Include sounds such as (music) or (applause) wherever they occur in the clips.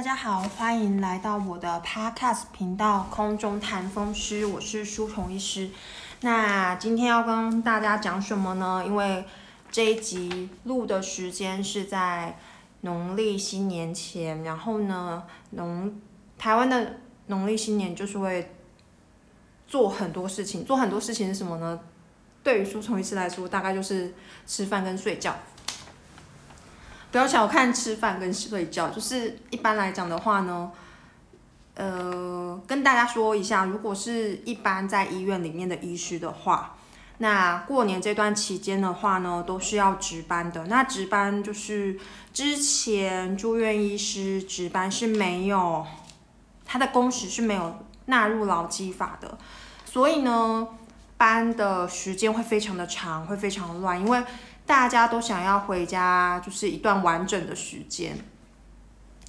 大家好，欢迎来到我的 Podcast 频道《空中谈风湿》，我是舒虫医师。那今天要跟大家讲什么呢？因为这一集录的时间是在农历新年前，然后呢，农台湾的农历新年就是会做很多事情，做很多事情是什么呢？对于舒虫医师来说，大概就是吃饭跟睡觉。不要小看吃饭跟睡觉，就是一般来讲的话呢，呃，跟大家说一下，如果是一般在医院里面的医师的话，那过年这段期间的话呢，都是要值班的。那值班就是之前住院医师值班是没有，他的工时是没有纳入劳基法的，所以呢，班的时间会非常的长，会非常乱，因为。大家都想要回家，就是一段完整的时间，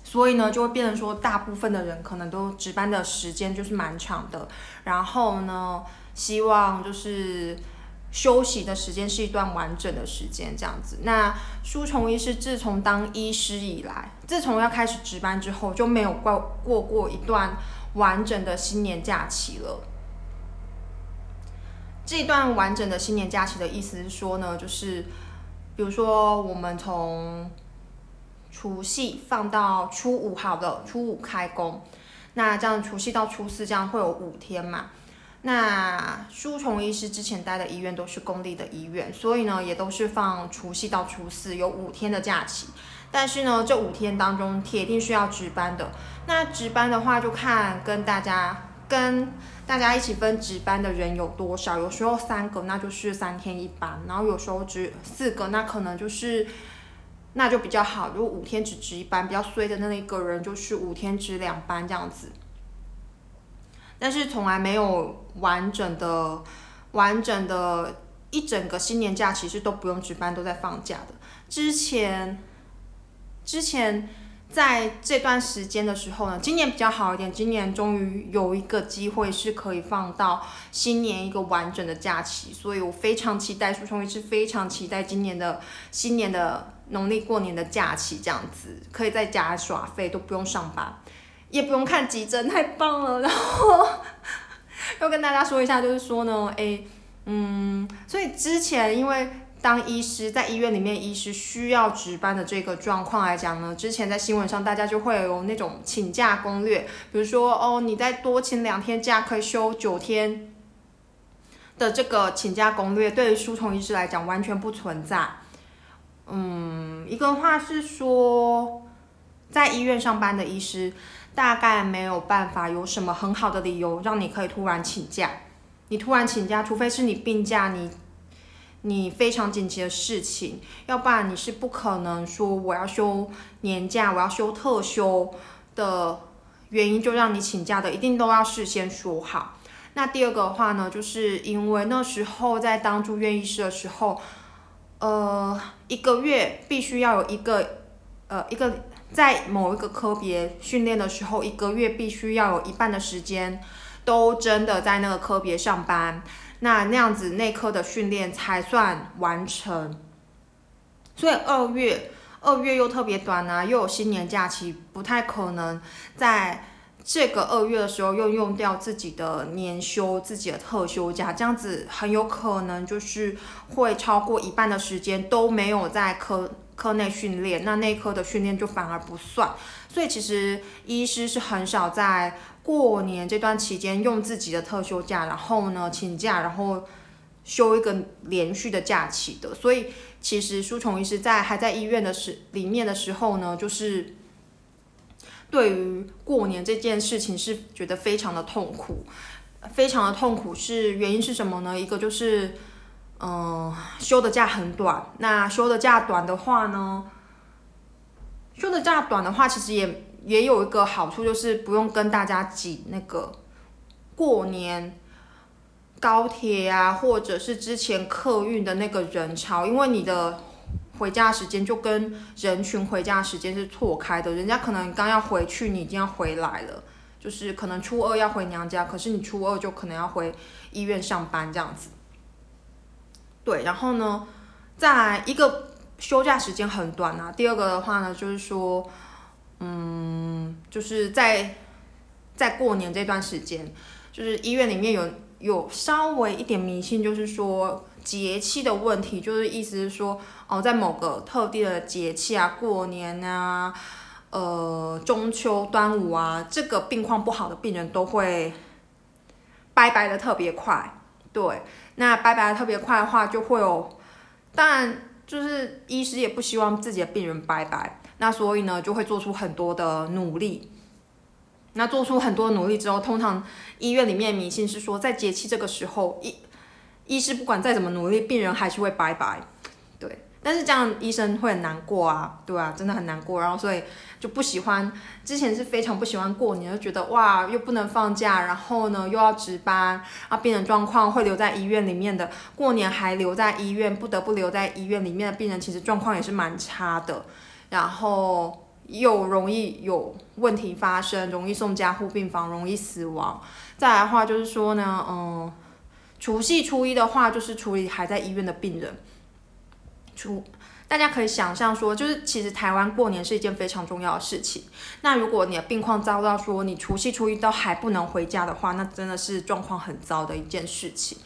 所以呢，就会变成说，大部分的人可能都值班的时间就是蛮长的。然后呢，希望就是休息的时间是一段完整的时间，这样子。那舒虫医师自从当医师以来，自从要开始值班之后，就没有过过过一段完整的新年假期了。这段完整的新年假期的意思是说呢，就是。比如说，我们从除夕放到初五，好的，初五开工，那这样除夕到初四这样会有五天嘛？那舒虫医师之前待的医院都是公立的医院，所以呢，也都是放除夕到初四有五天的假期。但是呢，这五天当中铁定是要值班的。那值班的话，就看跟大家。跟大家一起分值班的人有多少？有时候三个，那就是三天一班；然后有时候只四个，那可能就是那就比较好。如果五天只值一班，比较衰的那一个人就是五天值两班这样子。但是从来没有完整的、完整的一整个新年假期是都不用值班，都在放假的。之前，之前。在这段时间的时候呢，今年比较好一点。今年终于有一个机会是可以放到新年一个完整的假期，所以我非常期待，舒虫也是非常期待今年的新年的农历过年的假期，这样子可以在家耍废，都不用上班，也不用看急诊，太棒了。然后要跟大家说一下，就是说呢，诶，嗯，所以之前因为。当医师在医院里面，医师需要值班的这个状况来讲呢，之前在新闻上大家就会有那种请假攻略，比如说哦，你再多请两天假可以休九天的这个请假攻略，对于书虫医师来讲完全不存在。嗯，一个话是说，在医院上班的医师大概没有办法有什么很好的理由让你可以突然请假，你突然请假，除非是你病假，你。你非常紧急的事情，要不然你是不可能说我要休年假，我要休特休的原因就让你请假的，一定都要事先说好。那第二个的话呢，就是因为那时候在当住院医师的时候，呃，一个月必须要有一个，呃，一个在某一个科别训练的时候，一个月必须要有一半的时间都真的在那个科别上班。那那样子内科的训练才算完成，所以二月二月又特别短啊，又有新年假期，不太可能在这个二月的时候又用掉自己的年休、自己的特休假，这样子很有可能就是会超过一半的时间都没有在科科内训练，那内科的训练就反而不算。所以其实医师是很少在。过年这段期间用自己的特休假，然后呢请假，然后休一个连续的假期的。所以其实舒虫医师在还在医院的时里面的时候呢，就是对于过年这件事情是觉得非常的痛苦，非常的痛苦。是原因是什么呢？一个就是嗯休的假很短，那休的假短的话呢，休的假短的话，其实也。也有一个好处，就是不用跟大家挤那个过年高铁啊，或者是之前客运的那个人潮，因为你的回家时间就跟人群回家时间是错开的。人家可能刚要回去，你已经要回来了，就是可能初二要回娘家，可是你初二就可能要回医院上班这样子。对，然后呢，在一个休假时间很短啊。第二个的话呢，就是说。嗯，就是在在过年这段时间，就是医院里面有有稍微一点迷信，就是说节气的问题，就是意思是说哦，在某个特定的节气啊，过年啊，呃，中秋、端午啊，这个病况不好的病人都会拜拜的特别快。对，那拜拜的特别快的话，就会有，当然就是医师也不希望自己的病人拜拜，那所以呢，就会做出很多的努力。那做出很多努力之后，通常医院里面迷信是说，在节气这个时候，医医师不管再怎么努力，病人还是会拜拜。对，但是这样医生会很难过啊，对啊，真的很难过。然后所以就不喜欢，之前是非常不喜欢过年，就觉得哇，又不能放假，然后呢又要值班，啊，病人状况会留在医院里面的，过年还留在医院，不得不留在医院里面的病人，其实状况也是蛮差的。然后。又容易有问题发生，容易送加护病房，容易死亡。再来的话就是说呢，嗯，除夕初一的话就是处理还在医院的病人。除大家可以想象说，就是其实台湾过年是一件非常重要的事情。那如果你的病况遭到说你除夕初一都还不能回家的话，那真的是状况很糟的一件事情。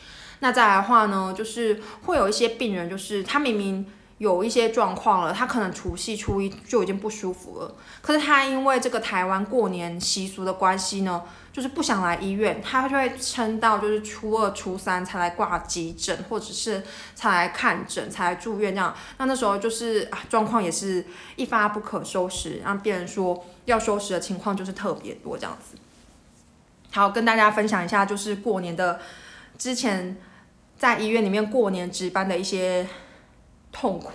那再来的话呢，就是会有一些病人，就是他明明。有一些状况了，他可能除夕初一就已经不舒服了，可是他因为这个台湾过年习俗的关系呢，就是不想来医院，他就会撑到就是初二、初三才来挂急诊，或者是才来看诊、才来住院这样。那那时候就是，状况也是一发不可收拾，让病人说要收拾的情况就是特别多这样子。好，跟大家分享一下，就是过年的之前在医院里面过年值班的一些。痛苦，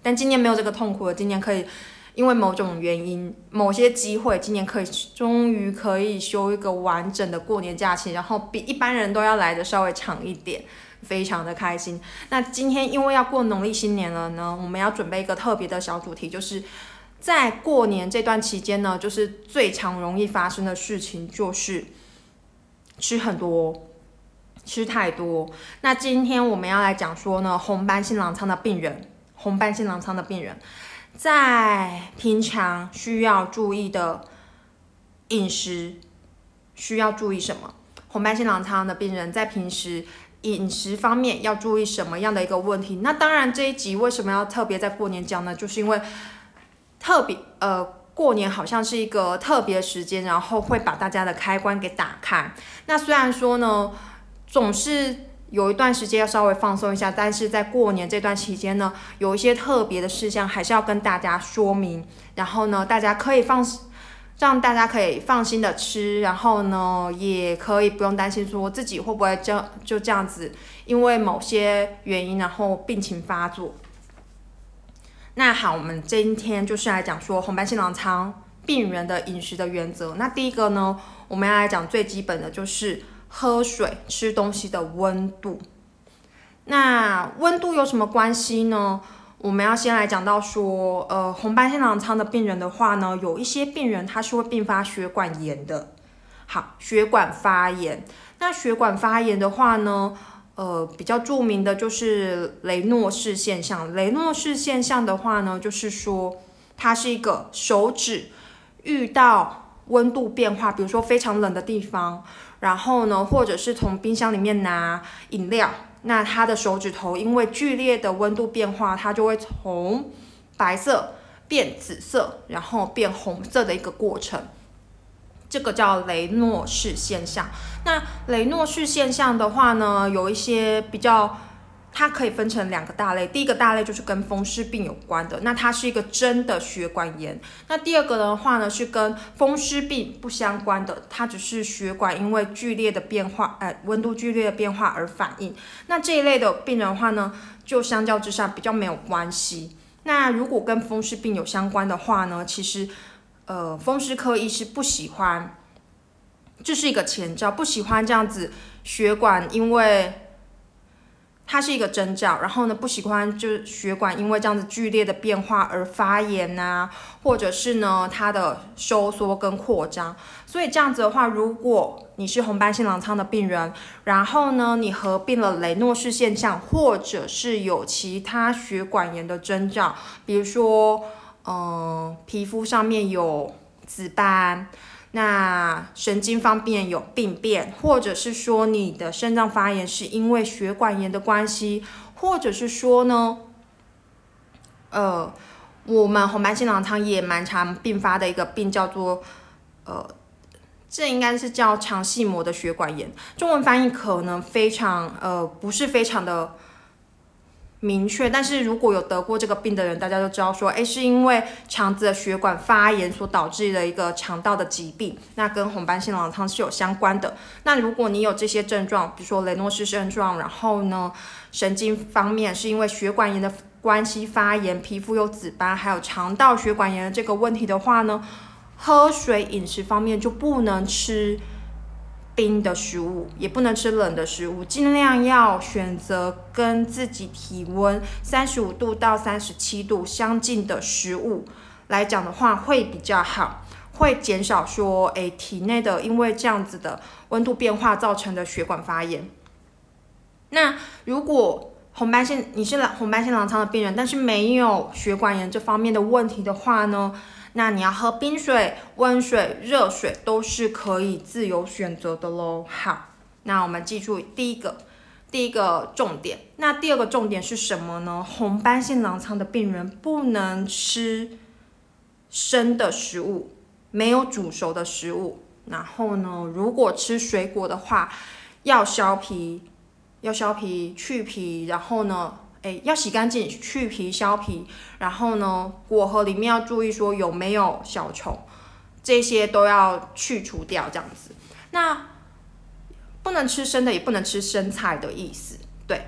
但今年没有这个痛苦了。今年可以，因为某种原因、某些机会，今年可以终于可以休一个完整的过年假期，然后比一般人都要来的稍微长一点，非常的开心。那今天因为要过农历新年了呢，我们要准备一个特别的小主题，就是在过年这段期间呢，就是最常容易发生的事情就是吃很多。吃太多，那今天我们要来讲说呢，红斑性狼疮的病人，红斑性狼疮的病人，在平常需要注意的饮食，需要注意什么？红斑性狼疮的病人在平时饮食方面要注意什么样的一个问题？那当然这一集为什么要特别在过年讲呢？就是因为特别呃，过年好像是一个特别时间，然后会把大家的开关给打开。那虽然说呢。总是有一段时间要稍微放松一下，但是在过年这段期间呢，有一些特别的事项还是要跟大家说明。然后呢，大家可以放，让大家可以放心的吃，然后呢，也可以不用担心说自己会不会就就这样子，因为某些原因然后病情发作。那好，我们今天就是来讲说红斑性狼疮病人的饮食的原则。那第一个呢，我们要来讲最基本的就是。喝水、吃东西的温度，那温度有什么关系呢？我们要先来讲到说，呃，红斑性狼疮的病人的话呢，有一些病人他是会并发血管炎的。好，血管发炎，那血管发炎的话呢，呃，比较著名的就是雷诺氏现象。雷诺氏现象的话呢，就是说它是一个手指遇到温度变化，比如说非常冷的地方。然后呢，或者是从冰箱里面拿饮料，那他的手指头因为剧烈的温度变化，它就会从白色变紫色，然后变红色的一个过程，这个叫雷诺氏现象。那雷诺氏现象的话呢，有一些比较。它可以分成两个大类，第一个大类就是跟风湿病有关的，那它是一个真的血管炎。那第二个的话呢，是跟风湿病不相关的，它只是血管因为剧烈的变化，呃，温度剧烈的变化而反应。那这一类的病人的话呢，就相较之下比较没有关系。那如果跟风湿病有相关的话呢，其实，呃，风湿科医师不喜欢，这是一个前兆，不喜欢这样子血管因为。它是一个征兆，然后呢，不喜欢就是血管因为这样子剧烈的变化而发炎呐，或者是呢它的收缩跟扩张。所以这样子的话，如果你是红斑性狼疮的病人，然后呢你合并了雷诺氏现象，或者是有其他血管炎的征兆，比如说，嗯，皮肤上面有紫斑，那神经方面有病变，或者是说你的肾脏发炎是因为血管炎的关系，或者是说呢，呃，我们红斑性狼疮也蛮常并发的一个病叫做，呃，这应该是叫肠系膜的血管炎，中文翻译可能非常呃不是非常的。明确，但是如果有得过这个病的人，大家都知道说，哎，是因为肠子的血管发炎所导致的一个肠道的疾病，那跟红斑性狼疮是有相关的。那如果你有这些症状，比如说雷诺氏症状，然后呢，神经方面是因为血管炎的关系发炎，皮肤有紫斑，还有肠道血管炎的这个问题的话呢，喝水饮食方面就不能吃。冰的食物也不能吃冷的食物，尽量要选择跟自己体温三十五度到三十七度相近的食物来讲的话，会比较好，会减少说诶体内的因为这样子的温度变化造成的血管发炎。那如果红斑性你是红斑性狼疮的病人，但是没有血管炎这方面的问题的话呢？那你要喝冰水、温水、热水都是可以自由选择的喽。好，那我们记住第一个，第一个重点。那第二个重点是什么呢？红斑性狼疮的病人不能吃生的食物，没有煮熟的食物。然后呢，如果吃水果的话，要削皮，要削皮去皮。然后呢？哎，要洗干净，去皮削皮，然后呢，果核里面要注意说有没有小虫，这些都要去除掉，这样子。那不能吃生的，也不能吃生菜的意思，对。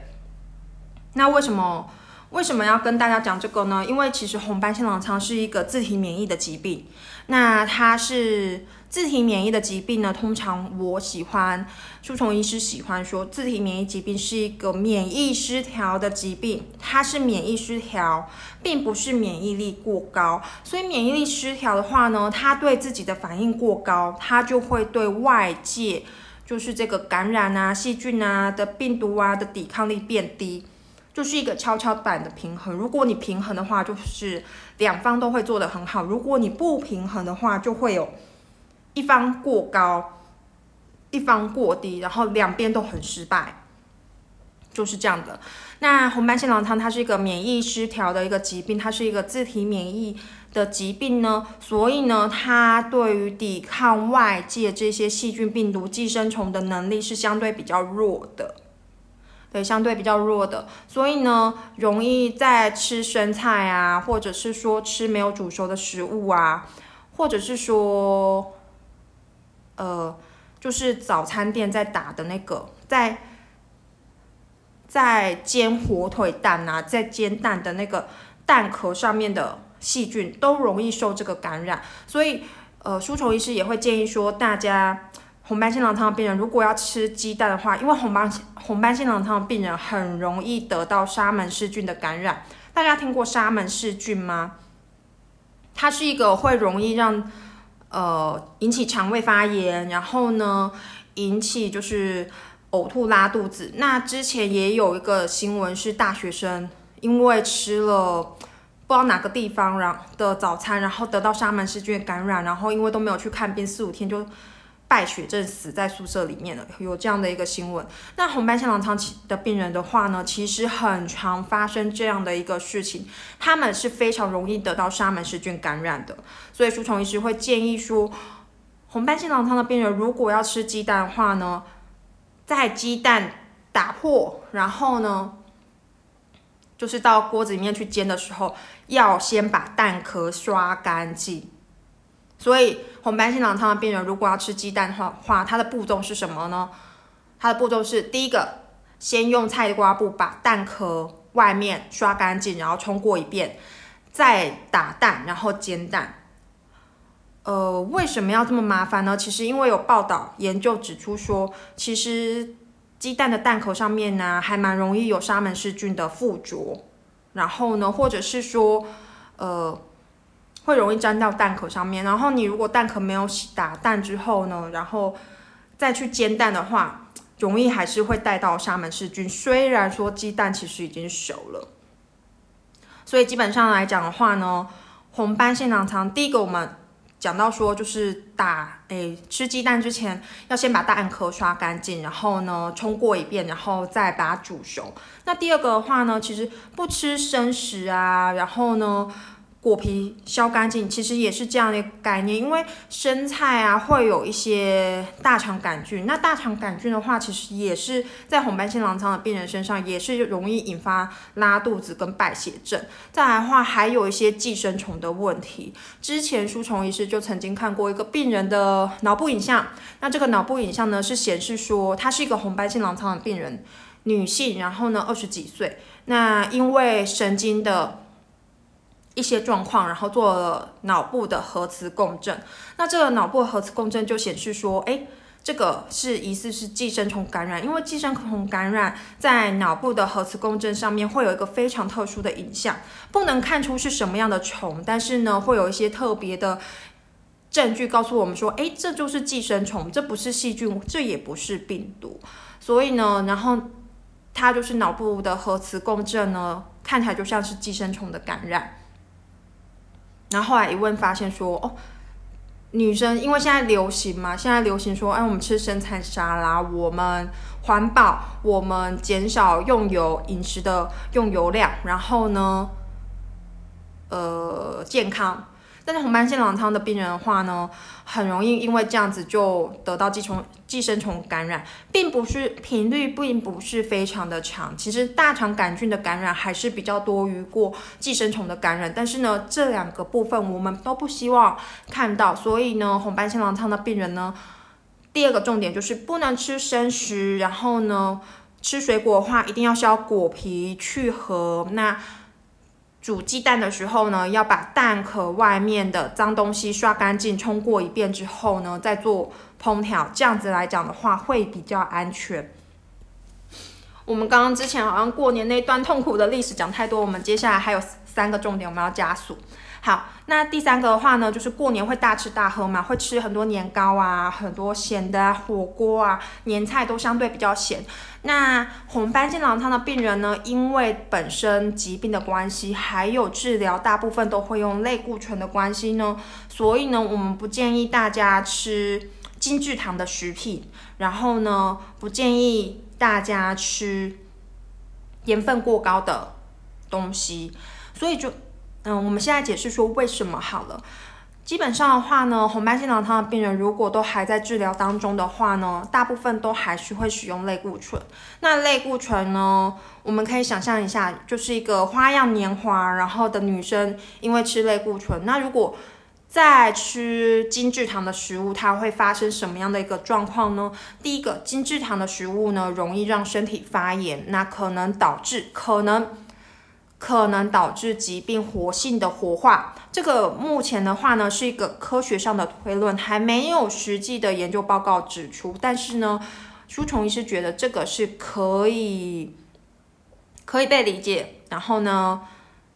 那为什么为什么要跟大家讲这个呢？因为其实红斑性狼疮是一个自体免疫的疾病，那它是。自体免疫的疾病呢，通常我喜欢，书虫医师喜欢说，自体免疫疾病是一个免疫失调的疾病，它是免疫失调，并不是免疫力过高。所以免疫力失调的话呢，它对自己的反应过高，它就会对外界，就是这个感染啊、细菌啊的病毒啊的抵抗力变低，就是一个跷跷板的平衡。如果你平衡的话，就是两方都会做得很好；如果你不平衡的话，就会有。一方过高，一方过低，然后两边都很失败，就是这样的。那红斑性狼疮它是一个免疫失调的一个疾病，它是一个自体免疫的疾病呢，所以呢，它对于抵抗外界这些细菌、病毒、寄生虫的能力是相对比较弱的，对，相对比较弱的，所以呢，容易在吃生菜啊，或者是说吃没有煮熟的食物啊，或者是说。呃，就是早餐店在打的那个，在在煎火腿蛋啊，在煎蛋的那个蛋壳上面的细菌都容易受这个感染，所以呃，舒虫医师也会建议说，大家红斑性狼疮的病人如果要吃鸡蛋的话，因为红斑红斑性狼疮的病人很容易得到沙门氏菌的感染。大家听过沙门氏菌吗？它是一个会容易让。呃，引起肠胃发炎，然后呢，引起就是呕吐、拉肚子。那之前也有一个新闻是大学生因为吃了不知道哪个地方然的早餐，然后得到沙门氏菌感染，然后因为都没有去看病，四五天就。败血症死在宿舍里面了，有这样的一个新闻。那红斑性狼疮的病人的话呢，其实很常发生这样的一个事情，他们是非常容易得到沙门氏菌感染的。所以舒虫医师会建议说，红斑性狼疮的病人如果要吃鸡蛋的话呢，在鸡蛋打破，然后呢，就是到锅子里面去煎的时候，要先把蛋壳刷干净。所以红斑性狼疮的病人如果要吃鸡蛋的话，它的步骤是什么呢？它的步骤是第一个，先用菜瓜布把蛋壳外面刷干净，然后冲过一遍，再打蛋，然后煎蛋。呃，为什么要这么麻烦呢？其实因为有报道研究指出说，其实鸡蛋的蛋壳上面呢，还蛮容易有沙门氏菌的附着，然后呢，或者是说，呃。会容易粘到蛋壳上面，然后你如果蛋壳没有洗打蛋之后呢，然后再去煎蛋的话，容易还是会带到沙门氏菌。虽然说鸡蛋其实已经熟了，所以基本上来讲的话呢，红斑性狼疮第一个我们讲到说，就是打诶吃鸡蛋之前，要先把蛋壳刷干净，然后呢冲过一遍，然后再把它煮熟。那第二个的话呢，其实不吃生食啊，然后呢。果皮削干净，其实也是这样的概念。因为生菜啊会有一些大肠杆菌，那大肠杆菌的话，其实也是在红斑性狼疮的病人身上也是容易引发拉肚子跟败血症。再来的话，还有一些寄生虫的问题。之前书虫医师就曾经看过一个病人的脑部影像，那这个脑部影像呢是显示说，他是一个红斑性狼疮的病人，女性，然后呢二十几岁，那因为神经的。一些状况，然后做了脑部的核磁共振。那这个脑部核磁共振就显示说，哎，这个是疑似是寄生虫感染。因为寄生虫感染在脑部的核磁共振上面会有一个非常特殊的影像，不能看出是什么样的虫，但是呢，会有一些特别的证据告诉我们说，哎，这就是寄生虫，这不是细菌，这也不是病毒。所以呢，然后它就是脑部的核磁共振呢，看起来就像是寄生虫的感染。然后后来一问发现说，哦，女生因为现在流行嘛，现在流行说，哎，我们吃生菜沙拉，我们环保，我们减少用油饮食的用油量，然后呢，呃，健康。但是红斑性狼疮的病人的话呢，很容易因为这样子就得到寄虫寄生虫感染，并不是频率并不是非常的长。其实大肠杆菌的感染还是比较多于过寄生虫的感染，但是呢，这两个部分我们都不希望看到。所以呢，红斑性狼疮的病人呢，第二个重点就是不能吃生食，然后呢，吃水果的话一定要削果皮去核。那煮鸡蛋的时候呢，要把蛋壳外面的脏东西刷干净，冲过一遍之后呢，再做烹调。这样子来讲的话，会比较安全。我们刚刚之前好像过年那段痛苦的历史讲太多，我们接下来还有三个重点，我们要加速。好，那第三个的话呢，就是过年会大吃大喝嘛，会吃很多年糕啊，很多咸的啊火锅啊，年菜都相对比较咸。那红斑性狼疮的病人呢，因为本身疾病的关系，还有治疗大部分都会用类固醇的关系呢，所以呢，我们不建议大家吃精制糖的食品，然后呢，不建议大家吃盐分过高的东西，所以就。嗯，我们现在解释说为什么好了。基本上的话呢，红斑性狼疮的病人如果都还在治疗当中的话呢，大部分都还是会使用类固醇。那类固醇呢，我们可以想象一下，就是一个花样年华，然后的女生因为吃类固醇，那如果再吃精制糖的食物，它会发生什么样的一个状况呢？第一个，精制糖的食物呢，容易让身体发炎，那可能导致可能。可能导致疾病活性的活化，这个目前的话呢是一个科学上的推论，还没有实际的研究报告指出。但是呢，书虫医师觉得这个是可以可以被理解，然后呢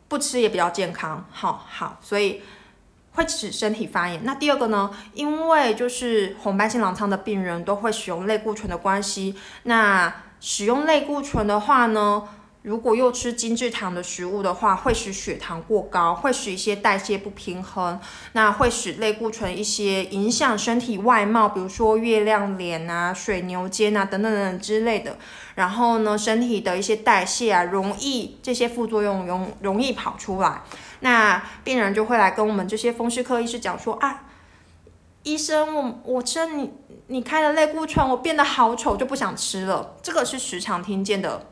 不吃也比较健康，好好，所以会使身体发炎。那第二个呢，因为就是红斑性狼疮的病人都会使用类固醇的关系，那使用类固醇的话呢？如果又吃精制糖的食物的话，会使血糖过高，会使一些代谢不平衡，那会使类固醇一些影响身体外貌，比如说月亮脸啊、水牛肩啊等等等等之类的。然后呢，身体的一些代谢啊，容易这些副作用容容易跑出来。那病人就会来跟我们这些风湿科医师讲说啊，医生，我我吃你你开的类固醇，我变得好丑，就不想吃了。这个是时常听见的。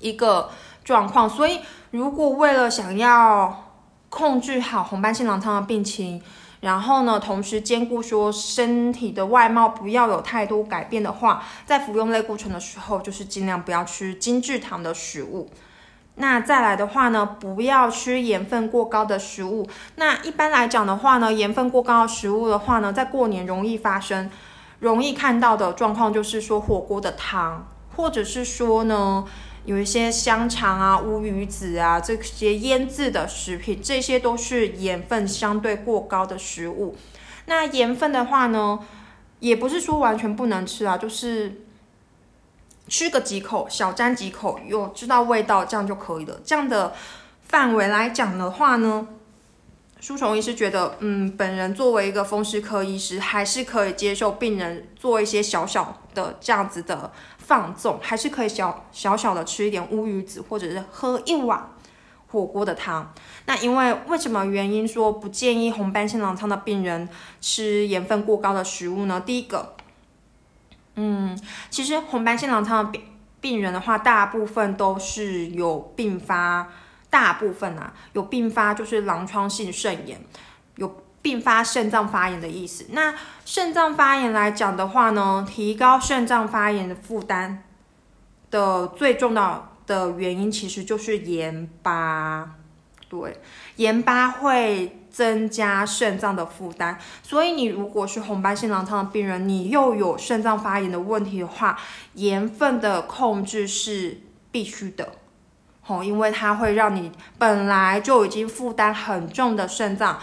一个状况，所以如果为了想要控制好红斑性狼疮的病情，然后呢，同时兼顾说身体的外貌不要有太多改变的话，在服用类固醇的时候，就是尽量不要吃精制糖的食物。那再来的话呢，不要吃盐分过高的食物。那一般来讲的话呢，盐分过高的食物的话呢，在过年容易发生、容易看到的状况，就是说火锅的汤，或者是说呢。有一些香肠啊、乌鱼子啊这些腌制的食品，这些都是盐分相对过高的食物。那盐分的话呢，也不是说完全不能吃啊，就是吃个几口，小沾几口，又知道味道，这样就可以了。这样的范围来讲的话呢，舒虫医师觉得，嗯，本人作为一个风湿科医师，还是可以接受病人做一些小小的这样子的放纵，还是可以小小小的吃一点乌鱼子，或者是喝一碗火锅的汤。那因为为什么原因说不建议红斑性狼疮的病人吃盐分过高的食物呢？第一个，嗯，其实红斑性狼疮的病病人的话，大部分都是有并发。大部分啊有并发，就是狼疮性肾炎，有并发肾脏发炎的意思。那肾脏发炎来讲的话呢，提高肾脏发炎的负担的最重要的原因其实就是盐巴。对，盐巴会增加肾脏的负担，所以你如果是红斑性狼疮的病人，你又有肾脏发炎的问题的话，盐分的控制是必须的。哦，因为它会让你本来就已经负担很重的肾脏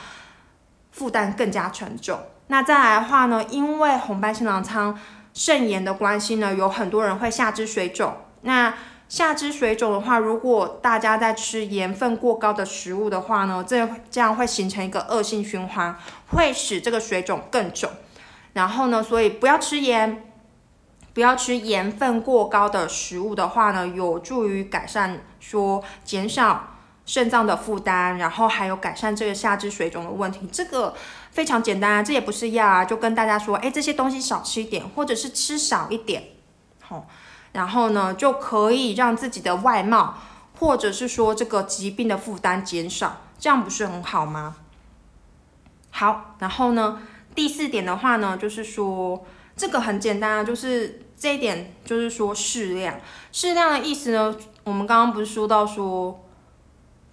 负担更加沉重。那再来的话呢，因为红斑性狼疮肾炎的关系呢，有很多人会下肢水肿。那下肢水肿的话，如果大家在吃盐分过高的食物的话呢，这这样会形成一个恶性循环，会使这个水肿更肿。然后呢，所以不要吃盐。不要吃盐分过高的食物的话呢，有助于改善说减少肾脏的负担，然后还有改善这个下肢水肿的问题。这个非常简单啊，这也不是药啊，就跟大家说，哎，这些东西少吃一点，或者是吃少一点，好，然后呢就可以让自己的外貌，或者是说这个疾病的负担减少，这样不是很好吗？好，然后呢，第四点的话呢，就是说这个很简单啊，就是。这一点就是说适量，适量的意思呢，我们刚刚不是说到说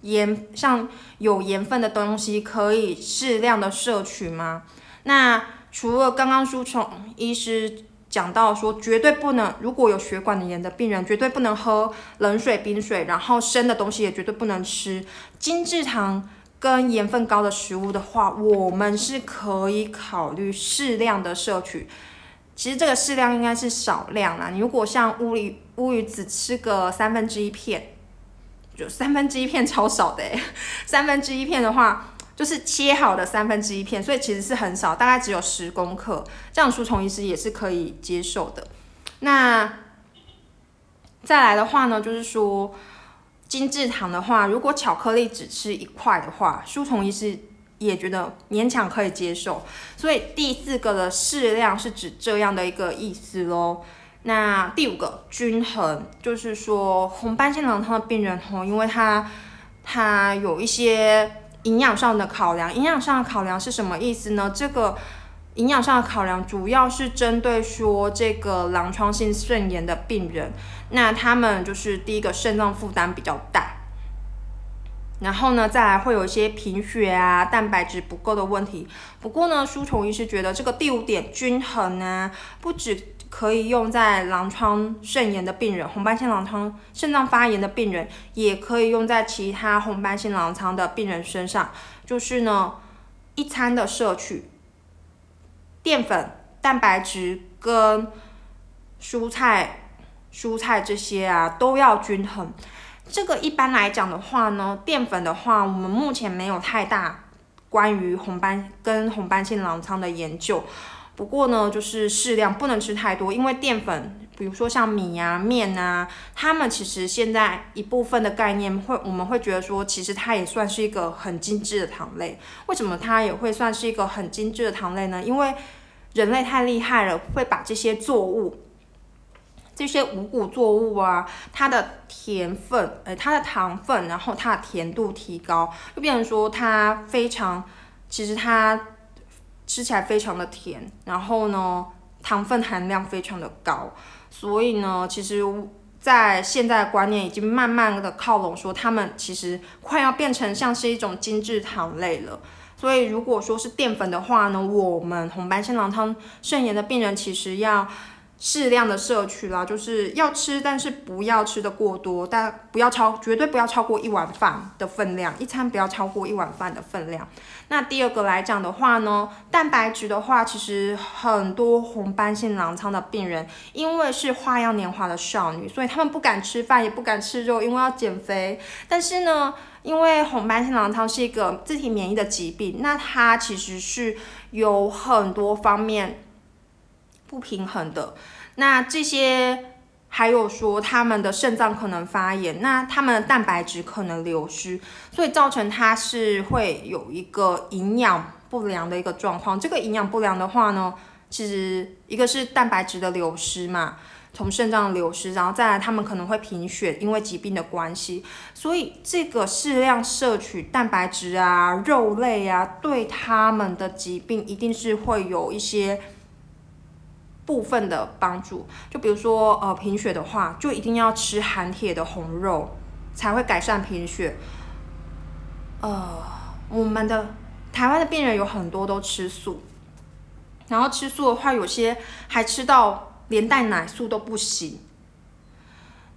盐，像有盐分的东西可以适量的摄取吗？那除了刚刚书虫医师讲到说绝对不能，如果有血管炎的病人绝对不能喝冷水、冰水，然后生的东西也绝对不能吃精制糖跟盐分高的食物的话，我们是可以考虑适量的摄取。其实这个适量应该是少量啦。你如果像乌鱼乌鱼子吃个三分之一片，就三分之一片超少的 (laughs) 三分之一片的话，就是切好的三分之一片，所以其实是很少，大概只有十公克。这样书虫医师也是可以接受的。那再来的话呢，就是说精制糖的话，如果巧克力只吃一块的话，书虫医师。也觉得勉强可以接受，所以第四个的适量是指这样的一个意思喽。那第五个均衡，就是说红斑性狼疮的病人吼，因为他他有一些营养上的考量，营养上的考量是什么意思呢？这个营养上的考量主要是针对说这个狼疮性肾炎的病人，那他们就是第一个肾脏负担比较大。然后呢，再来会有一些贫血啊、蛋白质不够的问题。不过呢，书虫医师觉得这个第五点均衡呢，不止可以用在狼疮肾炎的病人、红斑性狼疮肾脏发炎的病人，也可以用在其他红斑性狼疮的病人身上。就是呢，一餐的摄取，淀粉、蛋白质跟蔬菜、蔬菜这些啊，都要均衡。这个一般来讲的话呢，淀粉的话，我们目前没有太大关于红斑跟红斑性狼疮的研究。不过呢，就是适量，不能吃太多，因为淀粉，比如说像米啊、面啊，它们其实现在一部分的概念会，我们会觉得说，其实它也算是一个很精致的糖类。为什么它也会算是一个很精致的糖类呢？因为人类太厉害了，会把这些作物。这些五谷作物啊，它的甜分，呃，它的糖分，然后它的甜度提高，就变成说它非常，其实它吃起来非常的甜，然后呢，糖分含量非常的高，所以呢，其实，在现在的观念已经慢慢的靠拢，说他们其实快要变成像是一种精致糖类了。所以如果说是淀粉的话呢，我们红斑性狼疮肾炎的病人其实要。适量的摄取啦，就是要吃，但是不要吃的过多，但不要超，绝对不要超过一碗饭的分量，一餐不要超过一碗饭的分量。那第二个来讲的话呢，蛋白质的话，其实很多红斑性狼疮的病人，因为是花样年华的少女，所以他们不敢吃饭，也不敢吃肉，因为要减肥。但是呢，因为红斑性狼疮是一个自体免疫的疾病，那它其实是有很多方面不平衡的。那这些还有说他们的肾脏可能发炎，那他们的蛋白质可能流失，所以造成它是会有一个营养不良的一个状况。这个营养不良的话呢，其实一个是蛋白质的流失嘛。从肾脏流失，然后再来，他们可能会贫血，因为疾病的关系，所以这个适量摄取蛋白质啊、肉类啊，对他们的疾病一定是会有一些部分的帮助。就比如说，呃，贫血的话，就一定要吃含铁的红肉，才会改善贫血。呃，我们的台湾的病人有很多都吃素，然后吃素的话，有些还吃到。连带奶素都不行，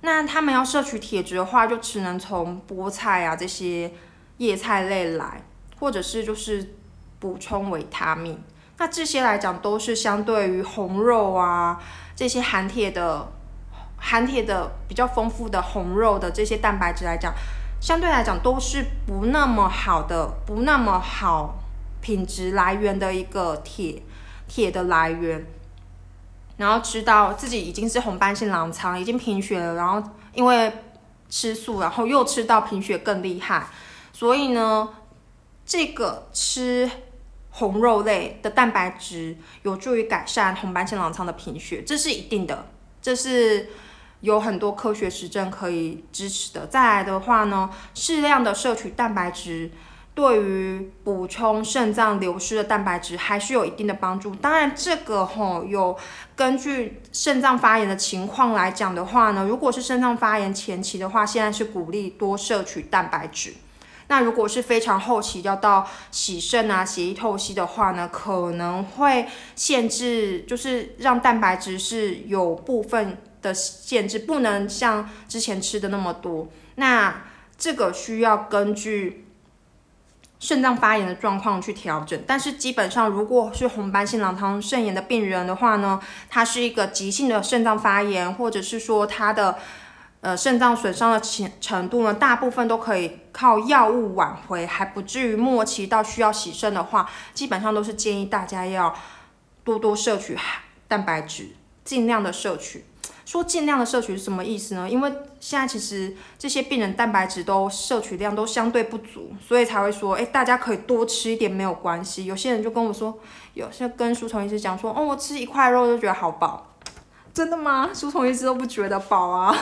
那他们要摄取铁质的话，就只能从菠菜啊这些叶菜类来，或者是就是补充维他命。那这些来讲，都是相对于红肉啊这些含铁的、含铁的比较丰富的红肉的这些蛋白质来讲，相对来讲都是不那么好的、不那么好品质来源的一个铁铁的来源。然后知道自己已经是红斑性狼疮，已经贫血了，然后因为吃素，然后又吃到贫血更厉害，所以呢，这个吃红肉类的蛋白质有助于改善红斑性狼疮的贫血，这是一定的，这是有很多科学实证可以支持的。再来的话呢，适量的摄取蛋白质。对于补充肾脏流失的蛋白质还是有一定的帮助。当然，这个吼有根据肾脏发炎的情况来讲的话呢，如果是肾脏发炎前期的话，现在是鼓励多摄取蛋白质。那如果是非常后期要到洗肾啊、血液透析的话呢，可能会限制，就是让蛋白质是有部分的限制，不能像之前吃的那么多。那这个需要根据。肾脏发炎的状况去调整，但是基本上如果是红斑性狼疮肾炎的病人的话呢，它是一个急性的肾脏发炎，或者是说它的呃肾脏损伤的程程度呢，大部分都可以靠药物挽回，还不至于末期到需要洗肾的话，基本上都是建议大家要多多摄取蛋白质，尽量的摄取。说尽量的摄取是什么意思呢？因为现在其实这些病人蛋白质都摄取量都相对不足，所以才会说，哎，大家可以多吃一点没有关系。有些人就跟我说，有些跟书虫医师讲说，哦，我吃一块肉就觉得好饱，(laughs) 真的吗？书虫医师都不觉得饱啊。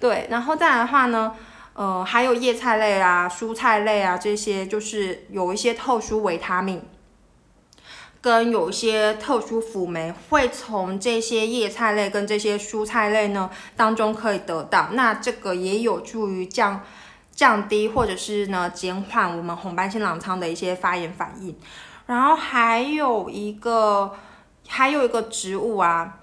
对，然后再来的话呢，呃，还有叶菜类啊、蔬菜类啊这些，就是有一些特殊维他命。跟有一些特殊辅酶会从这些叶菜类跟这些蔬菜类呢当中可以得到，那这个也有助于降降低或者是呢减缓我们红斑性狼疮的一些发炎反应。然后还有一个还有一个植物啊，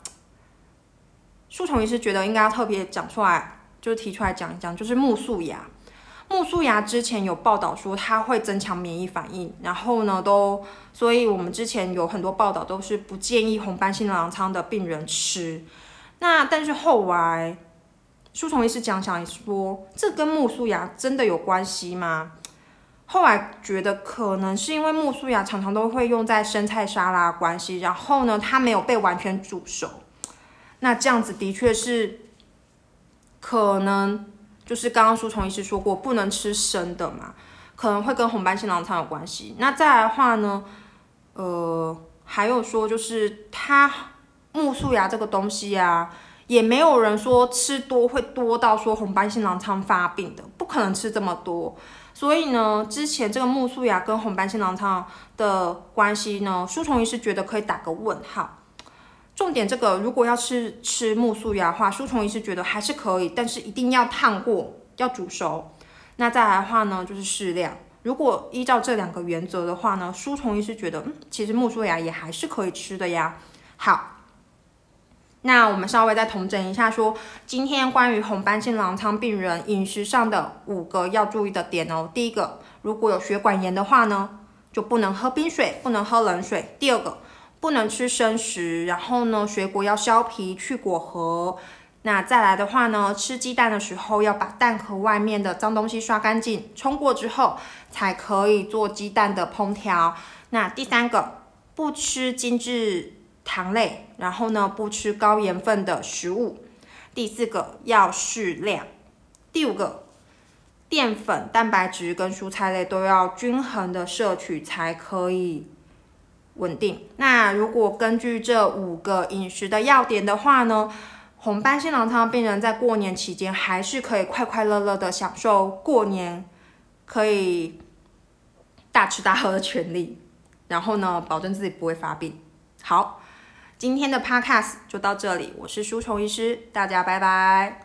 (tsk) 树虫医师觉得应该要特别讲出来，就提出来讲一讲，就是木素芽。木素芽之前有报道说它会增强免疫反应，然后呢都，所以我们之前有很多报道都是不建议红斑性狼疮的病人吃。那但是后来，书虫医师讲讲说，这跟木素芽真的有关系吗？后来觉得可能是因为木素芽常常都会用在生菜沙拉关系，然后呢它没有被完全煮熟，那这样子的确是可能。就是刚刚书虫医师说过，不能吃生的嘛，可能会跟红斑性狼疮有关系。那再来的话呢，呃，还有说就是它木素芽这个东西啊，也没有人说吃多会多到说红斑性狼疮发病的，不可能吃这么多。所以呢，之前这个木素芽跟红斑性狼疮的关系呢，书虫医师觉得可以打个问号。重点这个，如果要吃吃木素芽的话，书虫医师觉得还是可以，但是一定要烫过，要煮熟。那再来的话呢，就是适量。如果依照这两个原则的话呢，书虫医师觉得，嗯，其实木素芽也还是可以吃的呀。好，那我们稍微再统整一下，说今天关于红斑性狼疮病人饮食上的五个要注意的点哦。第一个，如果有血管炎的话呢，就不能喝冰水，不能喝冷水。第二个。不能吃生食，然后呢，水果要削皮去果核。那再来的话呢，吃鸡蛋的时候要把蛋壳外面的脏东西刷干净，冲过之后才可以做鸡蛋的烹调。那第三个，不吃精致糖类，然后呢，不吃高盐分的食物。第四个要适量。第五个，淀粉、蛋白质跟蔬菜类都要均衡的摄取才可以稳定。那如果根据这五个饮食的要点的话呢？红斑性狼疮病人在过年期间还是可以快快乐乐的享受过年可以大吃大喝的权利，然后呢，保证自己不会发病。好，今天的 podcast 就到这里，我是舒虫医师，大家拜拜。